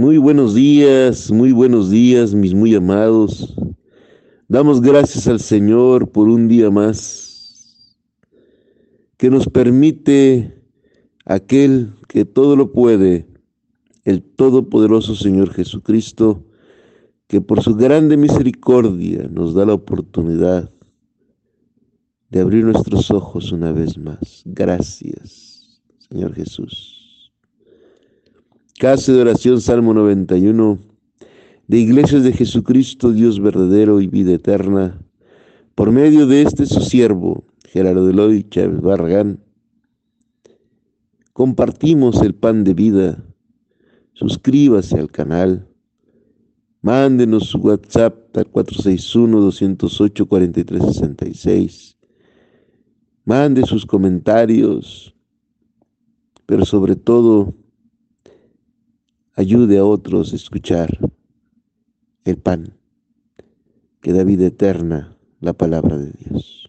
Muy buenos días, muy buenos días, mis muy amados. Damos gracias al Señor por un día más que nos permite aquel que todo lo puede, el Todopoderoso Señor Jesucristo, que por su grande misericordia nos da la oportunidad de abrir nuestros ojos una vez más. Gracias, Señor Jesús. Casa de oración, Salmo 91, de Iglesias de Jesucristo, Dios verdadero y vida eterna, por medio de este su siervo, Gerardo Eloy Chávez Barragán, compartimos el pan de vida. Suscríbase al canal. Mándenos su WhatsApp al 461-208-4366. Mande sus comentarios, pero sobre todo, ayude a otros a escuchar el pan que da vida eterna, la palabra de Dios.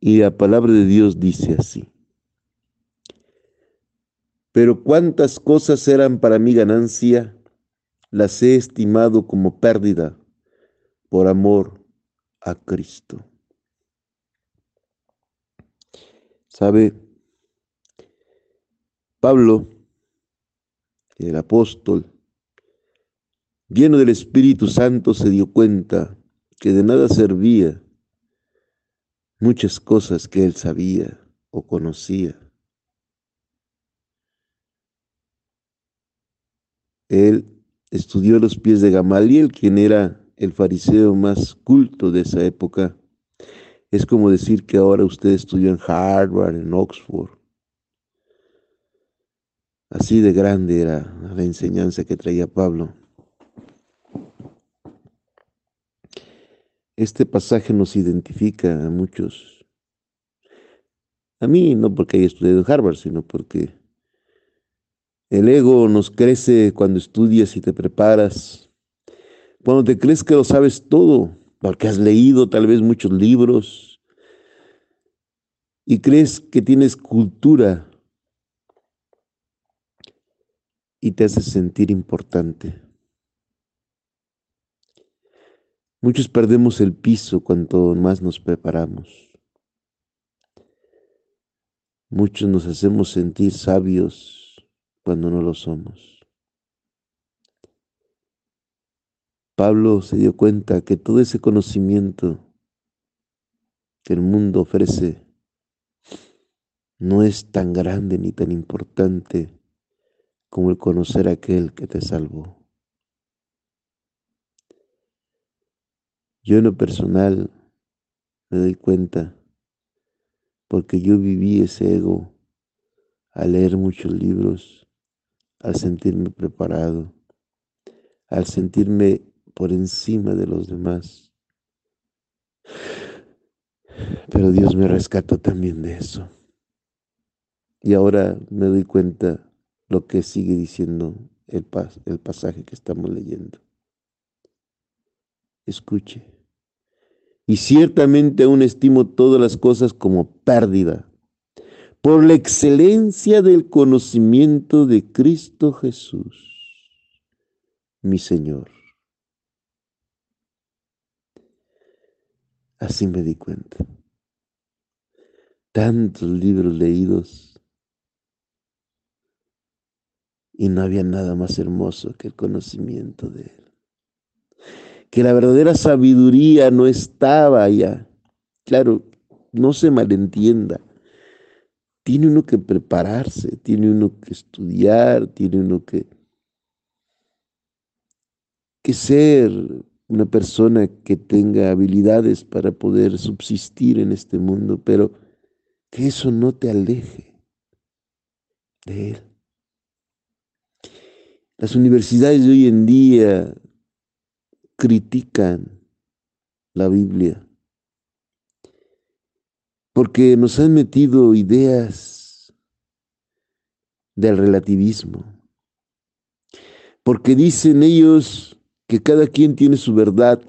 Y la palabra de Dios dice así. Pero cuántas cosas eran para mi ganancia, las he estimado como pérdida por amor a Cristo. ¿Sabe? Pablo el apóstol, lleno del Espíritu Santo, se dio cuenta que de nada servía muchas cosas que él sabía o conocía. Él estudió a los pies de Gamaliel, quien era el fariseo más culto de esa época. Es como decir que ahora usted estudió en Harvard, en Oxford, Así de grande era la enseñanza que traía Pablo. Este pasaje nos identifica a muchos. A mí no porque haya estudiado en Harvard, sino porque el ego nos crece cuando estudias y te preparas. Cuando te crees que lo sabes todo, porque has leído tal vez muchos libros y crees que tienes cultura y te hace sentir importante. Muchos perdemos el piso cuanto más nos preparamos. Muchos nos hacemos sentir sabios cuando no lo somos. Pablo se dio cuenta que todo ese conocimiento que el mundo ofrece no es tan grande ni tan importante como el conocer a aquel que te salvó. Yo en lo personal me doy cuenta, porque yo viví ese ego al leer muchos libros, al sentirme preparado, al sentirme por encima de los demás. Pero Dios me rescató también de eso. Y ahora me doy cuenta lo que sigue diciendo el, el pasaje que estamos leyendo. Escuche. Y ciertamente aún estimo todas las cosas como pérdida por la excelencia del conocimiento de Cristo Jesús, mi Señor. Así me di cuenta. Tantos libros leídos y no había nada más hermoso que el conocimiento de Él. Que la verdadera sabiduría no estaba allá. Claro, no se malentienda. Tiene uno que prepararse, tiene uno que estudiar, tiene uno que, que ser una persona que tenga habilidades para poder subsistir en este mundo, pero que eso no te aleje de Él. Las universidades de hoy en día critican la Biblia porque nos han metido ideas del relativismo, porque dicen ellos que cada quien tiene su verdad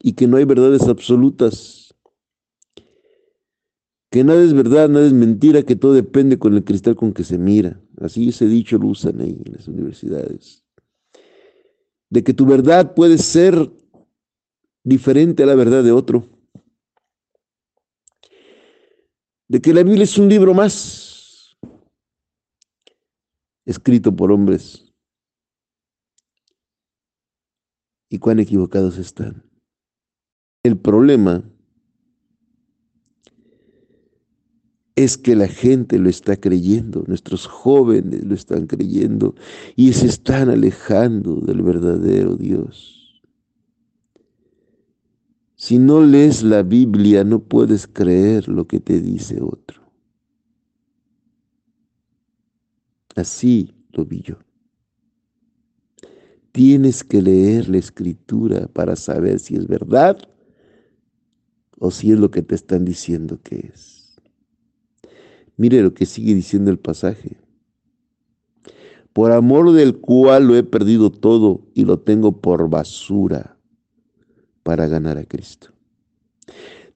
y que no hay verdades absolutas, que nada es verdad, nada es mentira, que todo depende con el cristal con que se mira. Así ese dicho lo usan ahí en las universidades, de que tu verdad puede ser diferente a la verdad de otro, de que la Biblia es un libro más escrito por hombres. Y cuán equivocados están. El problema es que la gente lo está creyendo, nuestros jóvenes lo están creyendo y se están alejando del verdadero Dios. Si no lees la Biblia no puedes creer lo que te dice otro. Así lo vi yo. Tienes que leer la escritura para saber si es verdad o si es lo que te están diciendo que es. Mire lo que sigue diciendo el pasaje. Por amor del cual lo he perdido todo y lo tengo por basura para ganar a Cristo.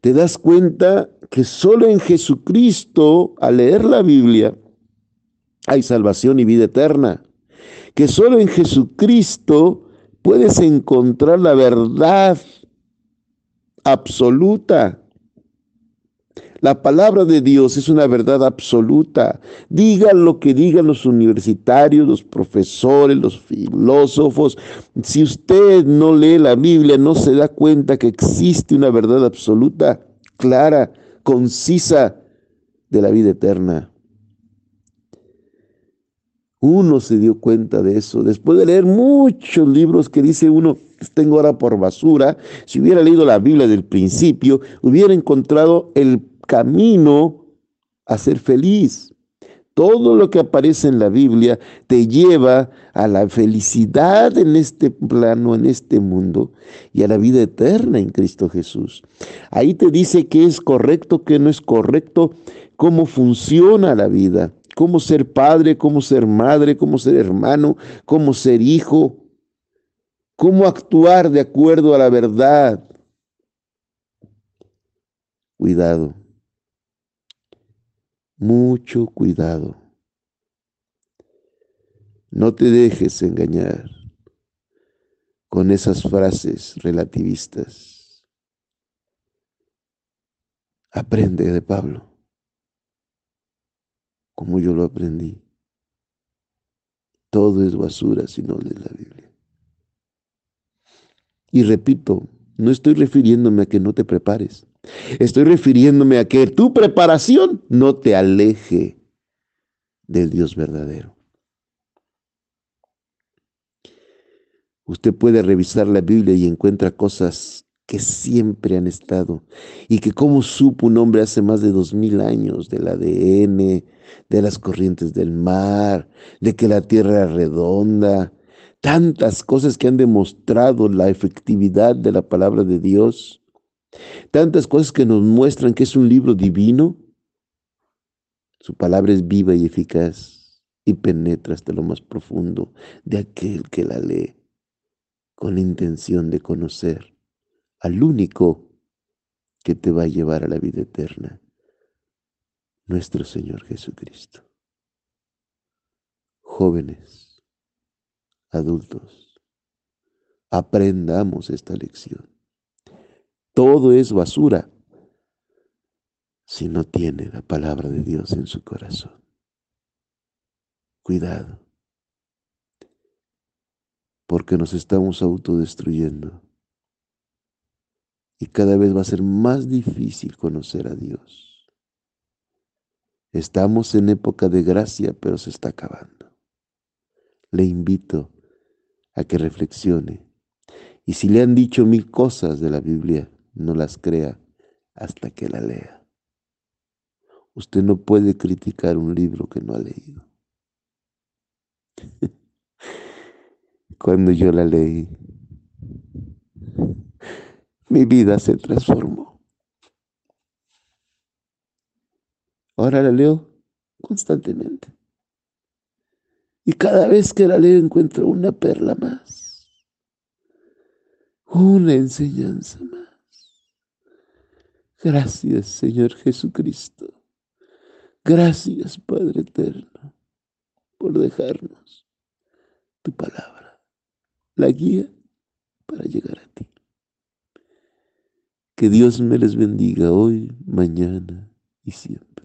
Te das cuenta que solo en Jesucristo, al leer la Biblia, hay salvación y vida eterna. Que solo en Jesucristo puedes encontrar la verdad absoluta la palabra de Dios es una verdad absoluta. Digan lo que digan los universitarios, los profesores, los filósofos. Si usted no lee la Biblia, no se da cuenta que existe una verdad absoluta, clara, concisa de la vida eterna. Uno se dio cuenta de eso después de leer muchos libros que dice uno, tengo ahora por basura. Si hubiera leído la Biblia del principio, hubiera encontrado el camino a ser feliz. Todo lo que aparece en la Biblia te lleva a la felicidad en este plano, en este mundo, y a la vida eterna en Cristo Jesús. Ahí te dice qué es correcto, qué no es correcto, cómo funciona la vida, cómo ser padre, cómo ser madre, cómo ser hermano, cómo ser hijo, cómo actuar de acuerdo a la verdad. Cuidado mucho cuidado. No te dejes engañar con esas frases relativistas. Aprende de Pablo, como yo lo aprendí. Todo es basura si no lees la Biblia. Y repito, no estoy refiriéndome a que no te prepares. Estoy refiriéndome a que tu preparación no te aleje del Dios verdadero. Usted puede revisar la Biblia y encuentra cosas que siempre han estado y que como supo un hombre hace más de dos mil años del ADN, de las corrientes del mar, de que la tierra es redonda, tantas cosas que han demostrado la efectividad de la palabra de Dios Tantas cosas que nos muestran que es un libro divino. Su palabra es viva y eficaz y penetra hasta lo más profundo de aquel que la lee con la intención de conocer al único que te va a llevar a la vida eterna, nuestro Señor Jesucristo. Jóvenes, adultos, aprendamos esta lección. Todo es basura si no tiene la palabra de Dios en su corazón. Cuidado, porque nos estamos autodestruyendo y cada vez va a ser más difícil conocer a Dios. Estamos en época de gracia, pero se está acabando. Le invito a que reflexione. Y si le han dicho mil cosas de la Biblia, no las crea hasta que la lea. Usted no puede criticar un libro que no ha leído. Cuando yo la leí, mi vida se transformó. Ahora la leo constantemente. Y cada vez que la leo encuentro una perla más, una enseñanza más. Gracias, Señor Jesucristo. Gracias, Padre eterno. por dejarnos tu palabra, la guía para llegar a ti. Que Dios me les bendiga hoy, mañana y siempre.